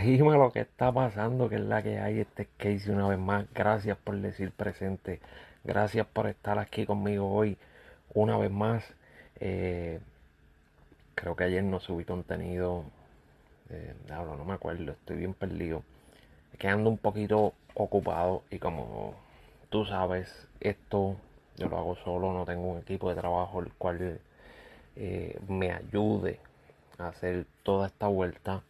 Dime lo que está pasando, que es la que hay. Este es Casey una vez más. Gracias por decir presente. Gracias por estar aquí conmigo hoy una vez más. Eh, creo que ayer no subí contenido. Eh, no, no me acuerdo, estoy bien perdido. Quedando un poquito ocupado y como tú sabes, esto yo lo hago solo, no tengo un equipo de trabajo el cual eh, me ayude a hacer toda esta vuelta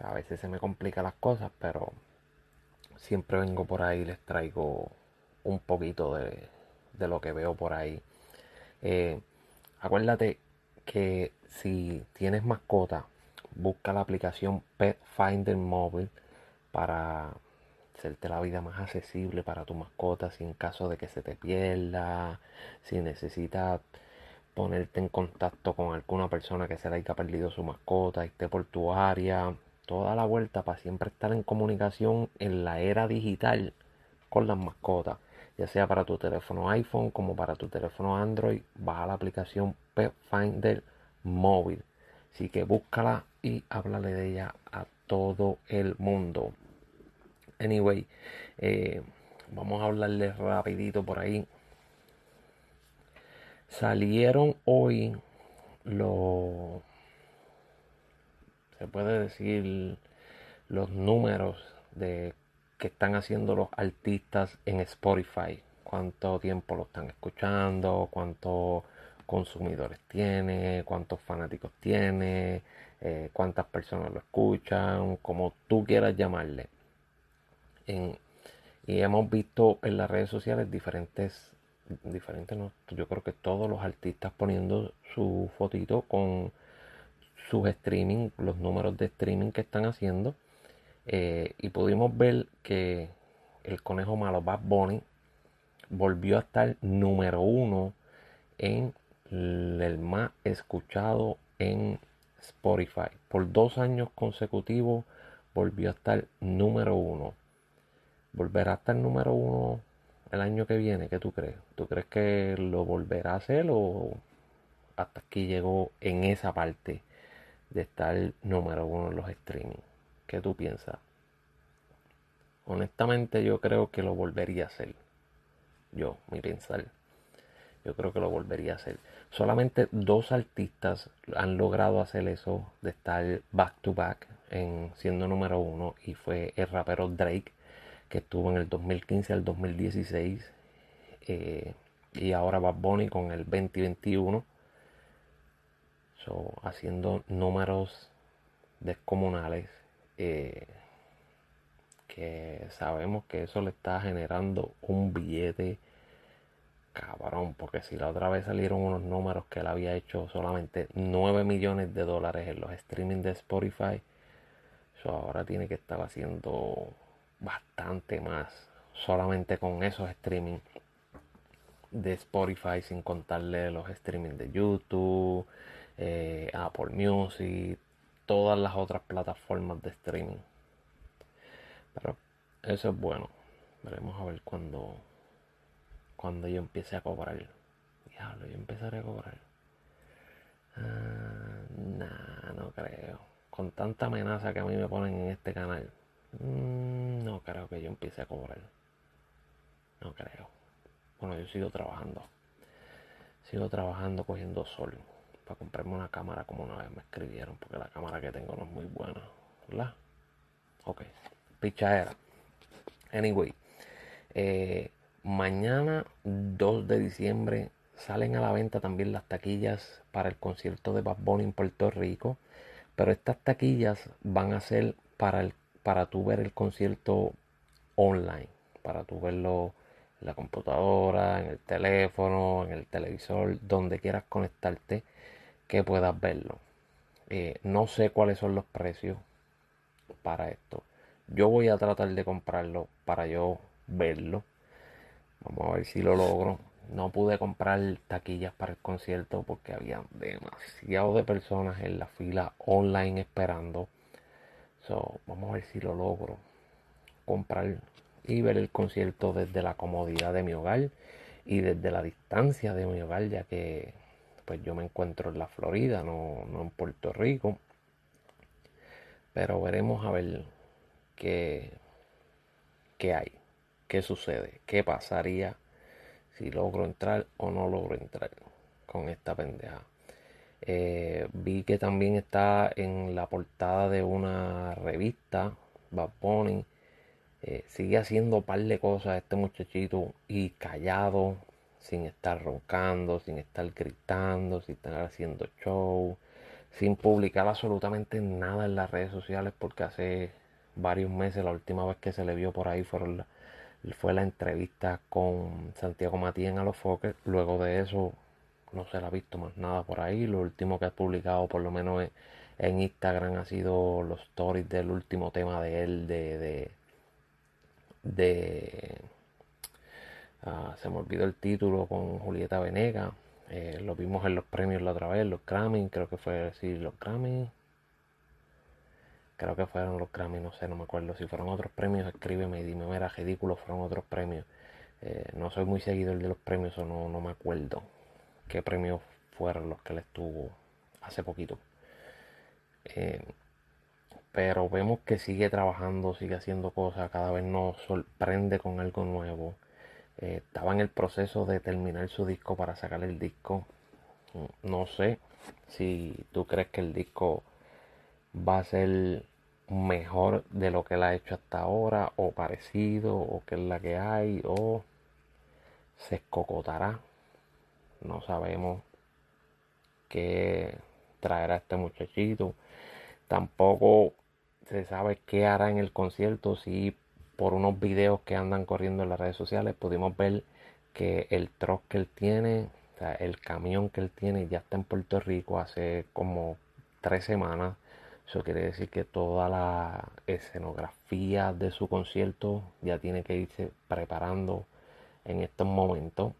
a veces se me complican las cosas, pero siempre vengo por ahí y les traigo un poquito de, lo que veo por ahí. Eh, acuérdate que si tienes mascota, busca la aplicación Pet Finder Mobile para hacerte la vida más accesible para tu mascota si en caso de que se te pierda, si necesitas ponerte en contacto con alguna persona que se le haya perdido su mascota esté por tu área, toda la vuelta para siempre estar en comunicación en la era digital con las mascotas, ya sea para tu teléfono iPhone como para tu teléfono Android, baja la aplicación Pet Finder móvil. Así que búscala y háblale de ella a todo el mundo. Anyway, eh, vamos a hablarle rapidito por ahí. Salieron hoy los se puede decir los números de que están haciendo los artistas en Spotify, cuánto tiempo lo están escuchando, cuántos consumidores tiene, cuántos fanáticos tiene, eh, cuántas personas lo escuchan, como tú quieras llamarle. y hemos visto en las redes sociales diferentes, diferentes, yo creo que todos los artistas poniendo su fotito con sus streaming, los números de streaming que están haciendo. Eh, y pudimos ver que el conejo malo Bad Bunny volvió a estar número uno en el más escuchado en Spotify. Por dos años consecutivos volvió a estar número uno. ¿Volverá a estar número uno el año que viene? ¿Qué tú crees? ¿Tú crees que lo volverá a hacer o hasta aquí llegó en esa parte? De estar número uno en los streaming. ¿Qué tú piensas? Honestamente yo creo que lo volvería a hacer. Yo, mi pensar. Yo creo que lo volvería a hacer. Solamente dos artistas han logrado hacer eso de estar back to back en siendo número uno y fue el rapero Drake que estuvo en el 2015 al 2016 eh, y ahora Bad Bunny con el 2021 haciendo números descomunales eh, que sabemos que eso le está generando un billete cabrón porque si la otra vez salieron unos números que él había hecho solamente 9 millones de dólares en los streaming de Spotify eso ahora tiene que estar haciendo bastante más solamente con esos streaming de Spotify sin contarle los streaming de YouTube eh, Apple Music, todas las otras plataformas de streaming. Pero eso es bueno. Veremos a ver cuando, cuando yo empiece a cobrar. Diablo, yo empezaré a cobrar. Ah, nah, no creo. Con tanta amenaza que a mí me ponen en este canal. Mm, no creo que yo empiece a cobrar. No creo. Bueno, yo sigo trabajando. Sigo trabajando cogiendo sol para comprarme una cámara como una vez me escribieron, porque la cámara que tengo no es muy buena, ¿verdad? Ok, pichadera. Anyway, eh, mañana 2 de diciembre salen a la venta también las taquillas para el concierto de Bad Bunny en Puerto Rico, pero estas taquillas van a ser para, el, para tú ver el concierto online, para tú verlo en la computadora, en el teléfono, en el televisor, donde quieras conectarte que puedas verlo. Eh, no sé cuáles son los precios para esto. Yo voy a tratar de comprarlo para yo verlo. Vamos a ver si lo logro. No pude comprar taquillas para el concierto porque había demasiado de personas en la fila online esperando. So, vamos a ver si lo logro comprar y ver el concierto desde la comodidad de mi hogar y desde la distancia de mi hogar, ya que pues yo me encuentro en la Florida, no, en Puerto Rico. Pero veremos a ver qué, qué hay, qué sucede, qué pasaría si logro entrar o no logro entrar con esta pendeja. Eh, vi que también está en la portada de una revista, Bad Bunny. Eh, sigue haciendo un par de cosas este muchachito y callado, sin estar roncando, sin estar gritando, sin estar haciendo show, sin publicar absolutamente nada en las redes sociales porque hace varios meses la última vez que se le vio por ahí fueron fue la entrevista con Santiago Matías en los Fokker. Luego de eso no se le ha visto más nada por ahí. Lo último que ha publicado, por lo menos en, Instagram, ha sido los stories del último tema de él, de. de, ah, se me olvidó el título con Julieta Venega. Eh, lo vimos en los premios la otra vez, los Grammy, creo que fue decir los Grammy. Creo que fueron los Grammy, no sé, no me acuerdo. Si fueron otros premios, escríbeme y dime, era ridículo, fueron otros premios. Eh, no soy muy seguidor de los premios o no, no me acuerdo qué premios fueron los que le estuvo hace poquito. Eh, pero vemos que sigue trabajando, sigue haciendo cosas, cada vez nos sorprende con algo nuevo. Eh, estaba en el proceso de terminar su disco para sacar el disco. No sé si tú crees que el disco va a ser mejor de lo que él ha hecho hasta ahora, o parecido, o que es la que hay, o se escocotará no sabemos qué traerá este muchachito. Tampoco se sabe qué hará en el concierto. Si por unos videos que andan corriendo en las redes sociales pudimos ver que el truck que él tiene, el camión que él tiene ya está en Puerto Rico hace como tres semanas. Eso quiere decir que toda la escenografía de su concierto ya tiene que irse preparando en estos momentos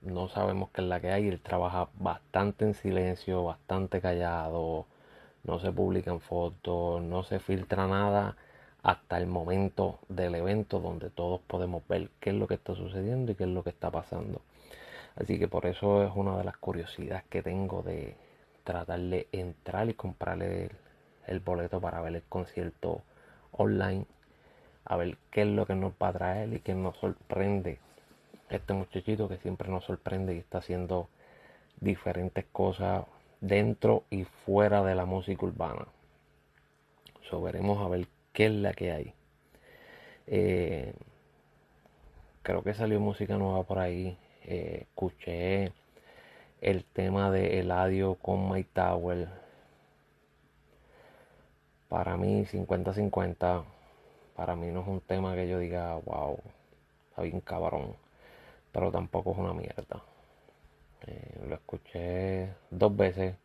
no sabemos qué es la que hay. Él trabaja bastante en silencio, bastante callado, no se publican fotos, no se filtra nada hasta el momento del evento donde todos podemos ver qué es lo que está sucediendo y qué es lo que está pasando. Así que por eso es una de las curiosidades que tengo de tratar de entrar y comprarle el, el boleto para ver el concierto online, a ver qué es lo que nos va a traer y qué nos sorprende este muchachito que siempre nos sorprende y está haciendo diferentes cosas dentro y fuera de la música urbana. So, veremos a ver qué es la que hay. Eh, creo que salió música nueva por ahí. Eh, escuché el tema de Eladio con My Tower. Para mí 50-50. Para mí no es un tema que yo diga, wow, está bien cabrón pero tampoco es una mierda. Eh, lo escuché dos veces.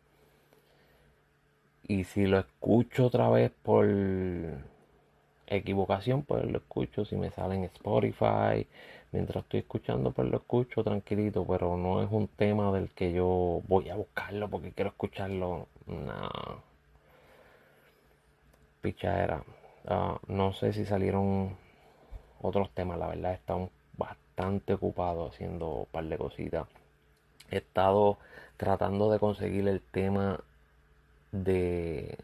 Y si lo escucho otra vez por equivocación, pues lo escucho. Si me sale en Spotify, mientras estoy escuchando, pues lo escucho tranquilito. Pero no es un tema del que yo voy a buscarlo porque quiero escucharlo. No. Pichadera. Uh, no sé si salieron otros temas, la verdad está bastante ocupado haciendo un par de cositas. He estado tratando de conseguir el tema de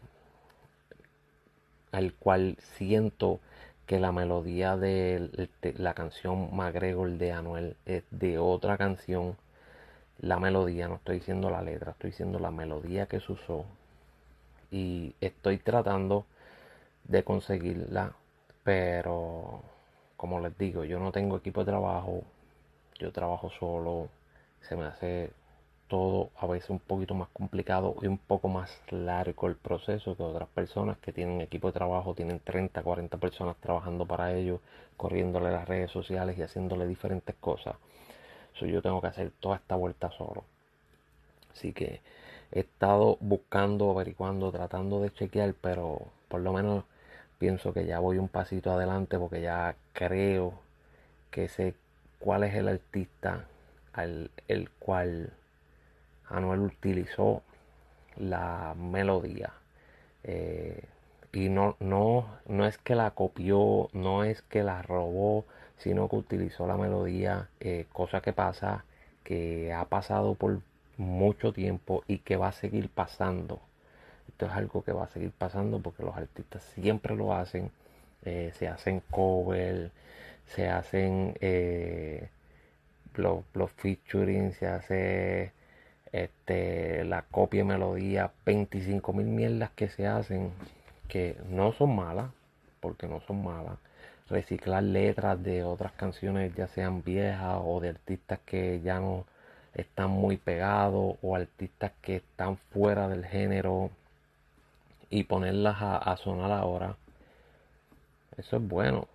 al cual siento que la melodía de, la canción McGregor de Anuel es de otra canción. La melodía, no estoy diciendo la letra, estoy diciendo la melodía que se usó. Y estoy tratando de conseguirla, pero como les digo, yo no tengo equipo de trabajo, yo trabajo solo, se me hace todo a veces un poquito más complicado y un poco más largo el proceso que otras personas que tienen equipo de trabajo, tienen 30, 40 personas trabajando para ellos, corriéndole las redes sociales y haciéndole diferentes cosas. So, yo tengo que hacer toda esta vuelta solo. Así que he estado buscando, averiguando, tratando de chequear, pero por lo menos pienso que ya voy un pasito adelante porque ya creo que sé cuál es el artista el cual Anuel utilizó la melodía. Eh, y no, no, no es que la copió, no es que la robó, sino que utilizó la melodía, eh, cosa que pasa, que ha pasado por mucho tiempo y que va a seguir pasando esto es algo que va a seguir pasando porque los artistas siempre lo hacen. Eh, se hacen cover, se hacen los, los featuring, se hace este, la copia y melodía, 25 mil mierdas que se hacen que no son malas, porque no son malas. Reciclar letras de otras canciones, ya sean viejas o de artistas que ya no están muy pegados o artistas que están fuera del género y ponerlas a, sonar ahora. Eso es bueno,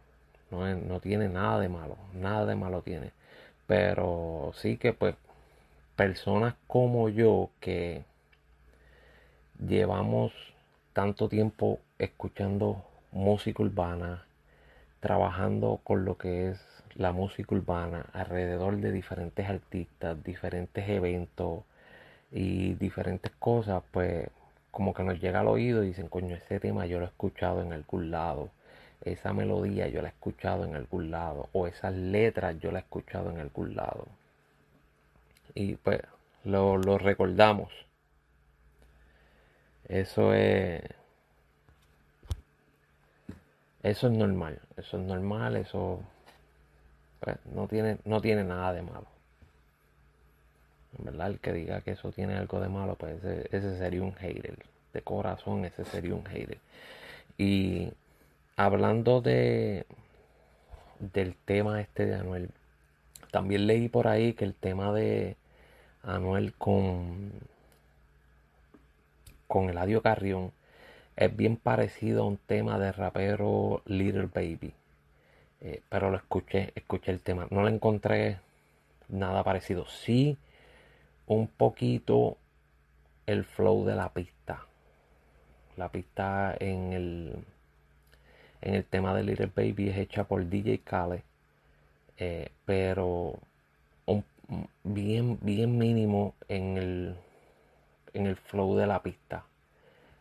no, no tiene nada de malo, nada de malo tiene. Pero sí que pues personas como yo que llevamos tanto tiempo escuchando música urbana, trabajando con lo que es la música urbana alrededor de diferentes artistas, diferentes eventos y diferentes cosas, pues como que nos llega al oído y dicen, coño, ese tema yo lo he escuchado en algún lado, esa melodía yo la he escuchado en algún lado, o esas letras yo la he escuchado en algún lado. Y pues lo, lo recordamos. Eso es eso es normal, eso es normal, eso pues, no, tiene, no tiene nada de malo. En verdad, el que diga que eso tiene algo de malo, pues ese, sería un hater. De corazón, ese sería un hater. Y hablando de del tema este de Anuel, también leí por ahí que el tema de Anuel con con Eladio Carrión es bien parecido a un tema de rapero Little Baby. Eh, pero lo escuché, escuché el tema. No le encontré nada parecido. Sí, un poquito el flow de la pista. La pista en el, en el tema de Little Baby es hecha por DJ Khaled. Eh, pero bien, bien mínimo en el, en el flow de la pista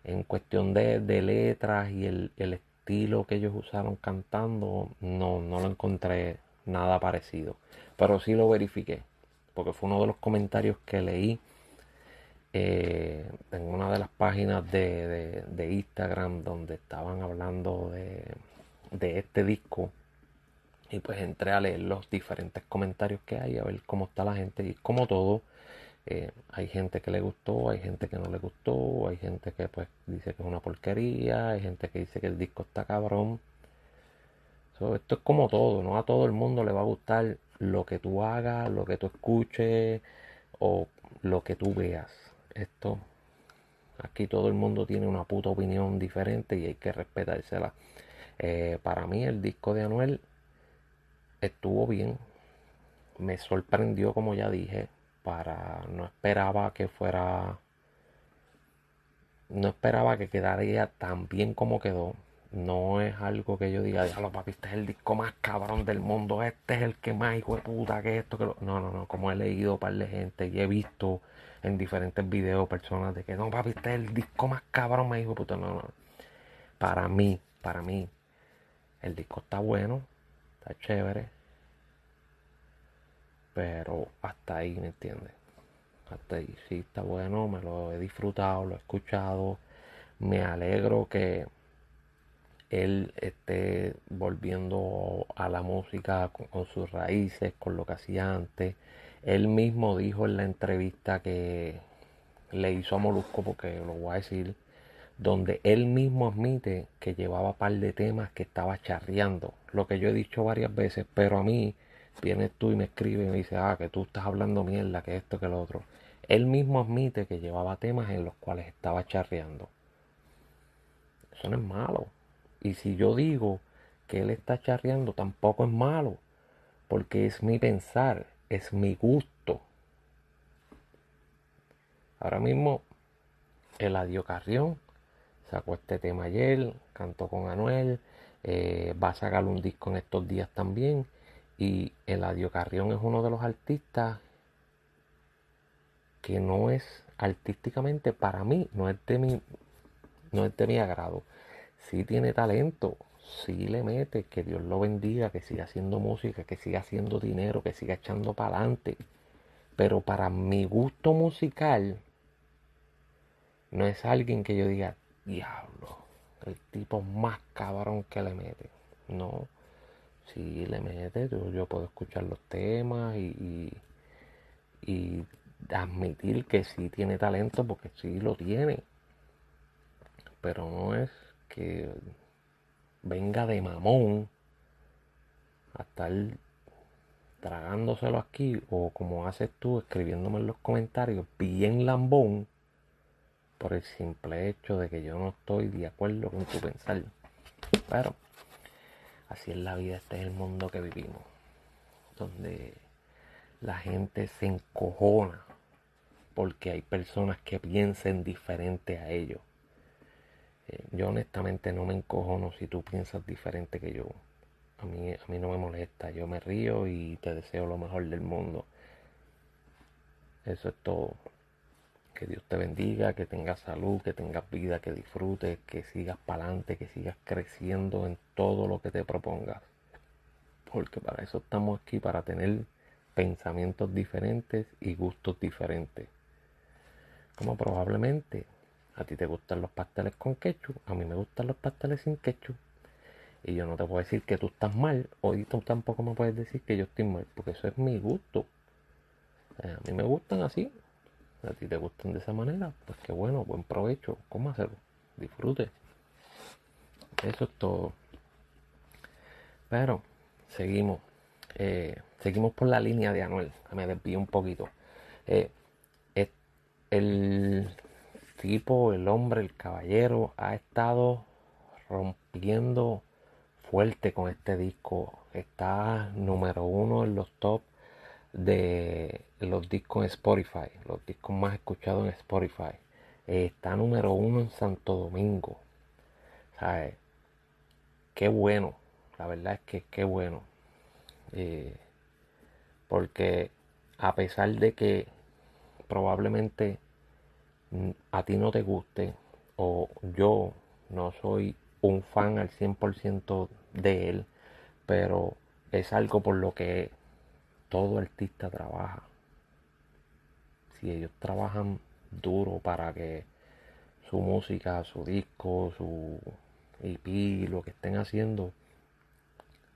en cuestión de, letras y el, estilo que ellos usaron cantando, no, no lo encontré nada parecido. Pero sí lo verifiqué, porque fue uno de los comentarios que leí eh, en una de las páginas de, Instagram donde estaban hablando de, de este disco. Y pues entré a leer los diferentes comentarios que hay, a ver cómo está la gente. Y como todo, eh, hay gente que le gustó, hay gente que no le gustó, hay gente que pues dice que es una porquería, hay gente que dice que el disco está cabrón. esto es como todo, no a todo el mundo le va a gustar lo que tú hagas, lo que tú escuches o lo que tú veas. Esto, aquí todo el mundo tiene una puta opinión diferente y hay que respetársela. Eh, para mí el disco de Anuel estuvo bien, me sorprendió como ya dije, para no esperaba que fuera no esperaba que quedara tan bien como quedó. No es algo que yo diga ya lo papi este es el disco más cabrón del mundo este es el que más hijo de puta que esto que lo... no no no como he leído par de gente y he visto en diferentes videos personas de que no papi este es el disco más cabrón hijo de puta no no para mí para mí el disco está bueno está chévere pero hasta ahí, ¿me entiendes? Hasta ahí, sí, está bueno, me lo he disfrutado, lo he escuchado. Me alegro que él esté volviendo a la música con, sus raíces, con lo que hacía antes. Él mismo dijo en la entrevista que le hizo a Molusco, porque lo voy a decir, donde él mismo admite que llevaba par de temas que estaba charreando, lo que yo he dicho varias veces, pero a mí vienes tú y me escribe y me dice, ah, que tú estás hablando mierda, que esto, que lo otro. Él mismo admite que llevaba temas en los cuales estaba charreando. Eso no es malo. Y si yo digo que él está charreando, tampoco es malo. Porque es mi pensar, es mi gusto. Ahora mismo, Eladio Carrión sacó este tema ayer, cantó con Anuel, eh, va a sacar un disco en estos días también. Y Eladio Carrión es uno de los artistas que no es artísticamente para mí, no es de mi, no es de mi agrado. Sí tiene talento, sí le mete, que Dios lo bendiga, que siga haciendo música, que siga haciendo dinero, que siga echando para adelante. Pero para mi gusto musical, no es alguien que yo diga, diablo, el tipo más cabrón que le mete. No, si le mete, yo, puedo escuchar los temas y, y, admitir que sí tiene talento porque sí lo tiene. Pero no es que venga de mamón a estar tragándoselo aquí o como haces tú escribiéndome en los comentarios bien lambón por el simple hecho de que yo no estoy de acuerdo con tu pensar. Pero así es la vida, este es el mundo que vivimos, donde la gente se encojona porque hay personas que piensen diferente a ellos. Eh, yo honestamente no me encojono si tú piensas diferente que yo. A mí, a mí no me molesta, yo me río y te deseo lo mejor del mundo. Eso es todo. Que Dios te bendiga, que tengas salud, que tengas vida, que disfrutes, que sigas para adelante, que sigas creciendo en todo lo que te propongas. Porque para eso estamos aquí, para tener pensamientos diferentes y gustos diferentes. Como probablemente a ti te gustan los pasteles con ketchup, a mí me gustan los pasteles sin ketchup. Y yo no te puedo decir que tú estás mal, hoy tú tampoco me puedes decir que yo estoy mal, porque eso es mi gusto. A mí me gustan así, a ti te gustan de esa manera, pues qué bueno, buen provecho, ¿cómo hacerlo? Disfrute. Eso es todo. Pero seguimos. Eh, seguimos por la línea de Anuel. Me desvío un poquito. Eh, el tipo, el hombre, el caballero, ha estado rompiendo fuerte con este disco. Está número uno en los top de los discos en Spotify, los discos más escuchados en Spotify. está número uno en Santo Domingo. ¿Sabes? Qué bueno. La verdad es que qué bueno. Eh, porque a pesar de que probablemente a ti no te guste o yo no soy un fan al 100% de él, pero es algo por lo que todo artista trabaja. Si ellos trabajan duro para que su música, su disco, su EP, lo que estén haciendo,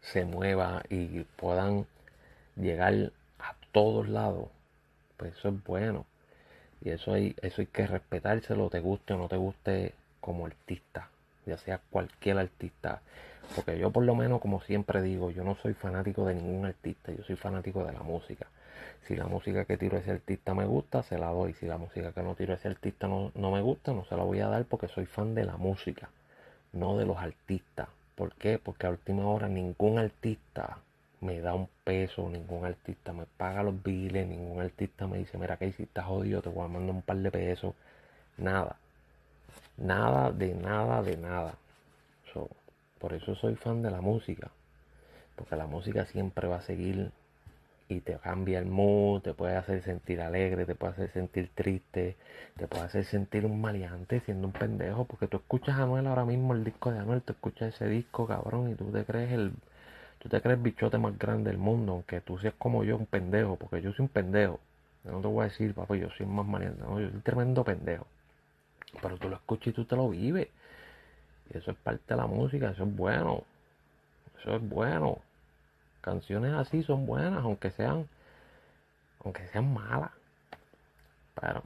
se mueva y puedan llegar a todos lados, pues eso es bueno. Y eso hay, eso hay que respetárselo, te guste o no te guste como artista, ya sea cualquier artista. Porque yo por lo menos, como siempre digo, yo no soy fanático de ningún artista, yo soy fanático de la música. Si la música que tiro ese artista me gusta, se la doy. Si la música que no tiro ese artista no, no me gusta, no se la voy a dar porque soy fan de la música, no de los artistas. ¿Por qué? Porque a última hora ningún artista me da un peso, ningún artista me paga los biles, ningún artista me dice, mira si estás jodido, te voy a mandar un par de pesos. Nada. Nada de nada de nada. por eso soy fan de la música. Porque la música siempre va a seguir y te cambia el mood, te puede hacer sentir alegre, te puede hacer sentir triste, te puede hacer sentir un maleante siendo un pendejo. Porque tú escuchas a Anuel ahora mismo, el disco de Anuel, tú escuchas ese disco, cabrón, y tú te crees el Tú te crees bichote más grande del mundo, aunque tú seas como yo, un pendejo, porque yo soy un pendejo. Yo no te voy a decir, papá, yo soy más maniente, no, yo soy un tremendo pendejo. Pero tú lo escuchas y tú te lo vives. Y eso es parte de la música, eso es bueno. Eso es bueno. Canciones así son buenas, aunque sean, aunque sean malas. Pero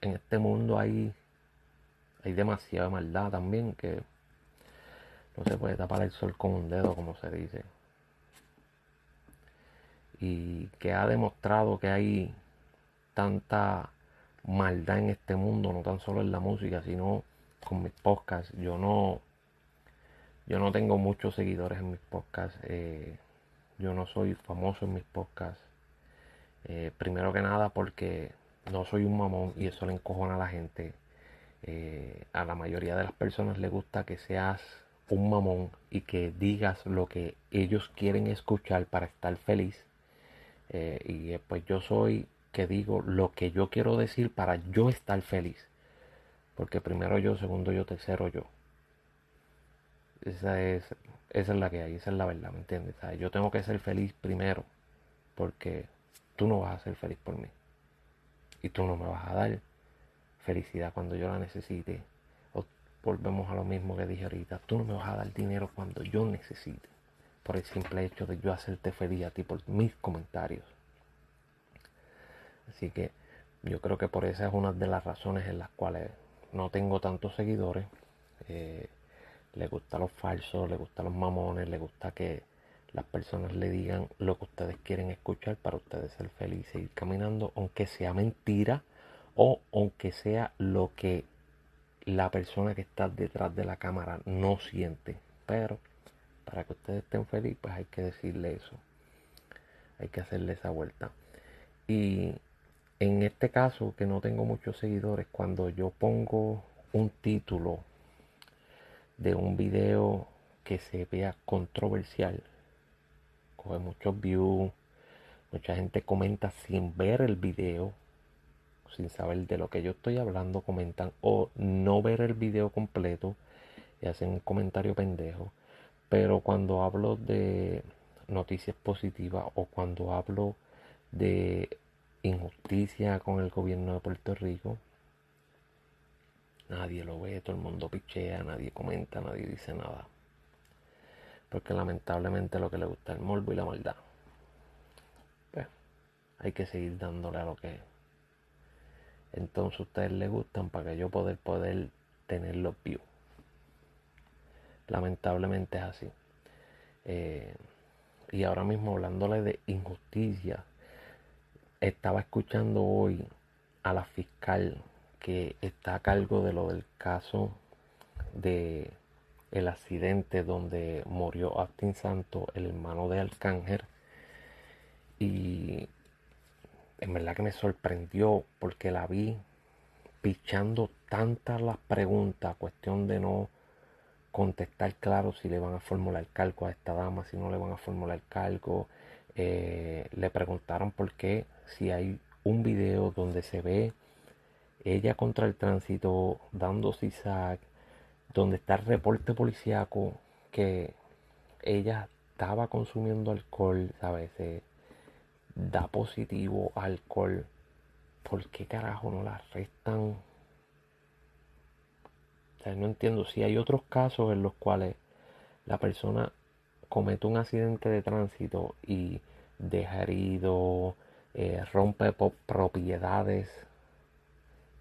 en este mundo hay, hay demasiada maldad también que no se puede tapar el sol con un dedo, como se dice y que ha demostrado que hay tanta maldad en este mundo, no tan solo en la música, sino con mis podcasts. Yo no, yo no tengo muchos seguidores en mis podcasts. Eh, yo no soy famoso en mis podcasts. Eh, primero que nada porque no soy un mamón y eso le encojona a la gente. Eh, a la mayoría de las personas le gusta que seas un mamón y que digas lo que ellos quieren escuchar para estar feliz eh, y eh, pues yo soy que digo lo que yo quiero decir para yo estar feliz. Porque primero yo, segundo yo, tercero yo. Esa es, esa es la que hay, esa es la verdad, ¿me entiendes? yo tengo que ser feliz primero. Porque tú no vas a ser feliz por mí. Y tú no me vas a dar felicidad cuando yo la necesite. O volvemos a lo mismo que dije ahorita, tú no me vas a dar dinero cuando yo necesite. Por el simple hecho de yo hacerte feliz a ti por mis comentarios. Así que yo creo que por esa es una de las razones en las cuales no tengo tantos seguidores. Eh, le gusta los falsos, le gusta los mamones, le gusta que las personas le digan lo que ustedes quieren escuchar para ustedes ser felices y ir caminando, aunque sea mentira o aunque sea lo que la persona que está detrás de la cámara no siente. Pero para que ustedes estén felices, pues hay que decirle eso. Hay que hacerle esa vuelta. Y en este caso, que no tengo muchos seguidores, cuando yo pongo un título de un video que se vea controversial, coge muchos views, mucha gente comenta sin ver el video, sin saber de lo que yo estoy hablando, comentan o no ver el video completo y hacen un comentario pendejo. Pero cuando hablo de noticias positivas o cuando hablo de injusticia con el gobierno de Puerto Rico, nadie lo ve, todo el mundo pichea, nadie comenta, nadie dice nada porque lamentablemente lo que le gusta es el morbo y la maldad. Pues hay que seguir dándole a lo que entonces ustedes les gustan para que yo poder poder tener los views. Lamentablemente es así. Eh, y ahora mismo hablándole de injusticia, estaba escuchando hoy a la fiscal que está a cargo de lo del caso de el accidente donde murió Austin Santo, el hermano de Arcángel. Y en verdad que me sorprendió porque la vi pichando tantas las preguntas, cuestión de no contestar claro si le van a formular cargo a esta dama, si no le van a formular cargo. Eh, le preguntaron por qué, si hay un video donde se ve ella contra el tránsito dando zigzag, donde está el reporte policíaco que ella estaba consumiendo alcohol, ¿sabes? da positivo alcohol. ¿Por qué carajo no la arrestan? No entiendo si hay otros casos en los cuales la persona comete un accidente de tránsito y deja herido, eh, rompe propiedades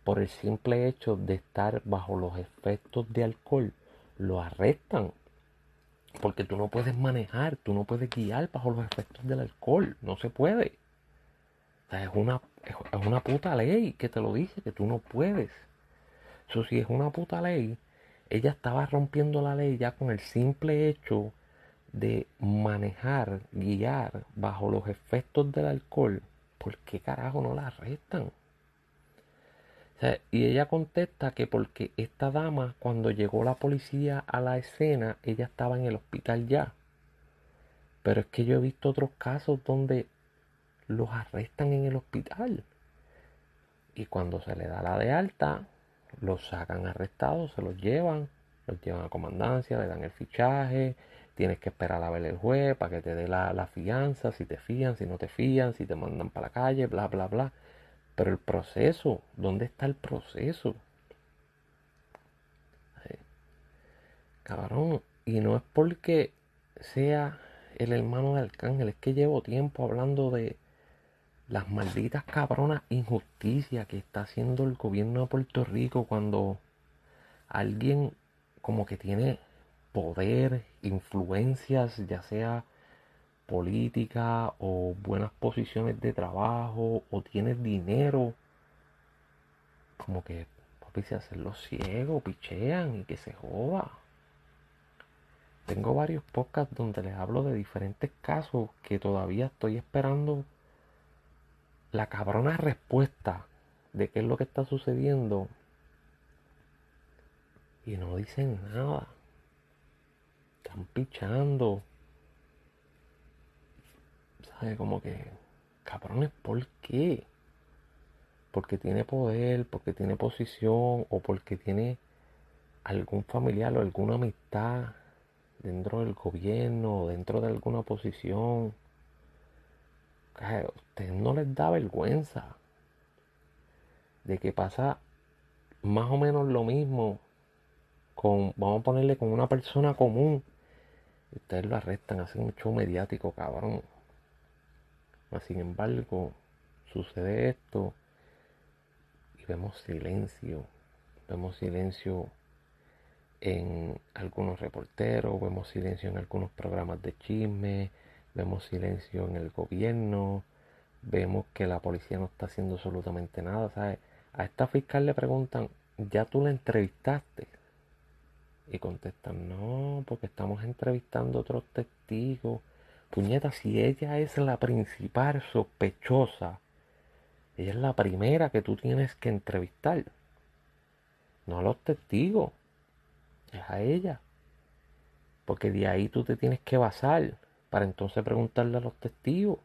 por el simple hecho de estar bajo los efectos de alcohol, lo arrestan. Porque tú no puedes manejar, tú no puedes guiar bajo los efectos del alcohol, no se puede. es, una, es una puta ley que te lo dice, que tú no puedes. Eso si es una puta ley, ella estaba rompiendo la ley ya con el simple hecho de manejar, guiar bajo los efectos del alcohol. ¿Por qué carajo no la arrestan? y ella contesta que porque esta dama, cuando llegó la policía a la escena, ella estaba en el hospital ya. Pero es que yo he visto otros casos donde los arrestan en el hospital. Y cuando se le da la de alta, los sacan arrestados, se los llevan, los llevan a comandancia, le dan el fichaje, tienes que esperar a ver el juez para que te dé la, la fianza, si te fían, si no te fían, si te mandan para la calle, bla, bla, bla. Pero el proceso, ¿dónde está el proceso? Cabrón, y no es porque sea el hermano de Arcángel, es que llevo tiempo hablando de las malditas cabronas injusticias que está haciendo el gobierno de Puerto Rico cuando alguien como que tiene poder, influencias, ya sea política o buenas posiciones de trabajo o tienes dinero, como que papi se hacen los ciegos, pichean y que se joda. Tengo varios podcasts donde les hablo de diferentes casos que todavía estoy esperando la cabrona respuesta de qué es lo que está sucediendo. Y no dicen nada. Están pichando. Como que, cabrones, ¿por qué? Porque tiene poder, porque tiene posición o porque tiene algún familiar o alguna amistad dentro del gobierno dentro de alguna posición. A ustedes no les da vergüenza de que pasa más o menos lo mismo con, vamos a ponerle con una persona común. Ustedes lo arrestan, hacen un show mediático, cabrón. Sin embargo, sucede esto y vemos silencio. Vemos silencio en algunos reporteros, vemos silencio en algunos programas de chisme, vemos silencio en el gobierno, vemos que la policía no está haciendo absolutamente nada, ¿sabes? A esta fiscal le preguntan, ¿ya tú la entrevistaste? Y contestan, no, porque estamos entrevistando otros testigos. Puñeta, si ella es la principal sospechosa, ella es la primera que tú tienes que entrevistar. No a los testigos, es a ella. Porque de ahí tú te tienes que basar para entonces preguntarle a los testigos.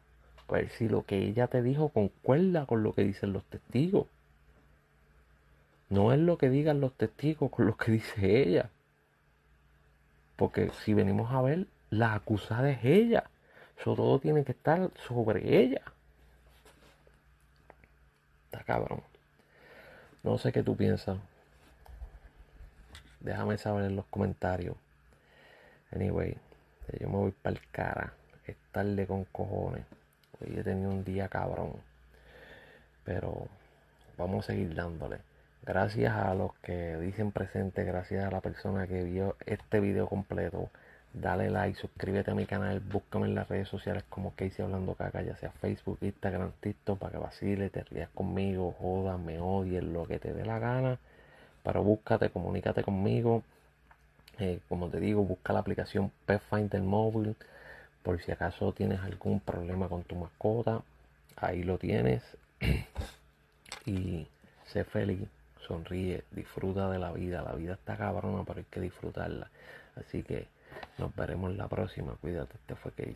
A ver si lo que ella te dijo concuerda con lo que dicen los testigos. No es lo que digan los testigos con lo que dice ella. Porque si venimos a ver, la acusada es ella. Eso todo tiene que estar sobre ella. Está cabrón. No sé qué tú piensas. Déjame saber en los comentarios. Anyway, yo me voy para el cara. Es tarde con cojones. Hoy he tenido un día cabrón. Pero vamos a seguir dándole. Gracias a los que dicen presente, gracias a la persona que vio este video completo. Dale like, suscríbete a mi canal, búscame en las redes sociales como Casey Hablando Caca, ya sea Facebook, Instagram, TikTok, para que vacile, te rías conmigo, jodas, me odies, lo que te dé la gana. Pero búscate, comunícate conmigo. Eh, como te digo, busca la aplicación Pathfinder Mobile por si acaso tienes algún problema con tu mascota. Ahí lo tienes. y sé feliz sonríe, disfruta de la vida. La vida está cabrona, pero hay que disfrutarla. Así que nos veremos la próxima. Cuídate, este fue Casey.